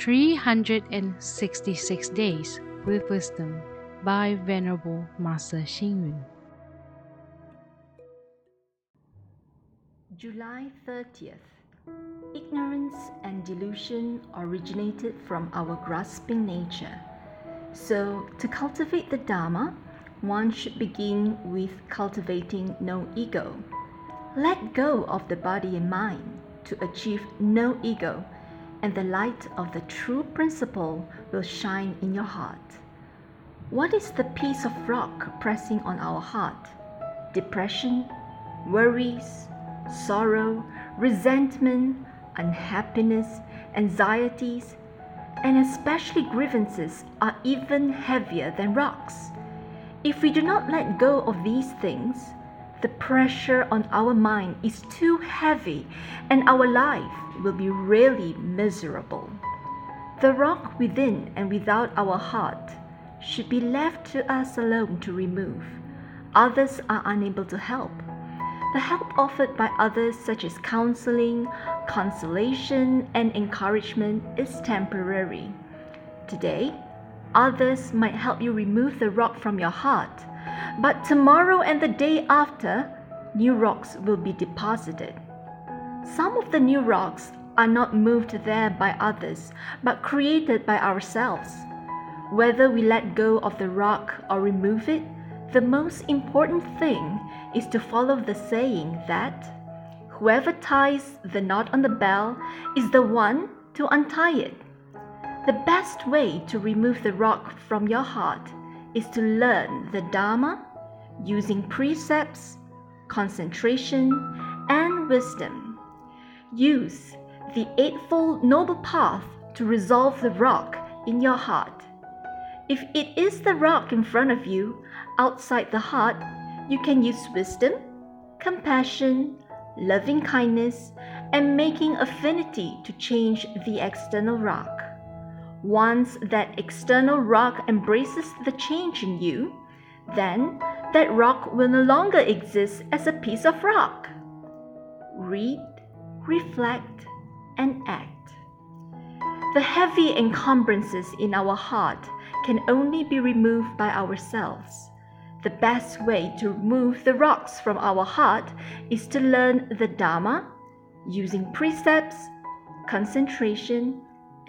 366 Days with Wisdom by Venerable Master Xing Yun. July 30th. Ignorance and delusion originated from our grasping nature. So, to cultivate the Dharma, one should begin with cultivating no ego. Let go of the body and mind to achieve no ego, and the light of the true principle will shine in your heart. What is the piece of rock pressing on our heart? Depression, worries, sorrow, resentment, unhappiness, anxieties, and especially grievances are even heavier than rocks. If we do not let go of these things, the pressure on our mind is too heavy and our life will be really miserable. The rock within and without our heart should be left to us alone to remove. Others are unable to help. The help offered by others, such as counseling, consolation, and encouragement, is temporary. Today, others might help you remove the rock from your heart but tomorrow and the day after, new rocks will be deposited. Some of the new rocks are not moved there by others, but created by ourselves. Whether we let go of the rock or remove it, the most important thing is to follow the saying that whoever ties the knot on the bell is the one to untie it. The best way to remove the rock from your heart is to learn the Dharma using precepts, concentration, and wisdom. Use the Eightfold Noble Path to resolve the rock in your heart. If it is the rock in front of you, outside the heart, you can use wisdom, compassion, loving kindness, and making affinity to change the external rock. Once that external rock embraces the change in you, then that rock will no longer exist as a piece of rock. Read, reflect, and act. The heavy encumbrances in our heart can only be removed by ourselves. The best way to remove the rocks from our heart is to learn the Dharma using precepts, concentration,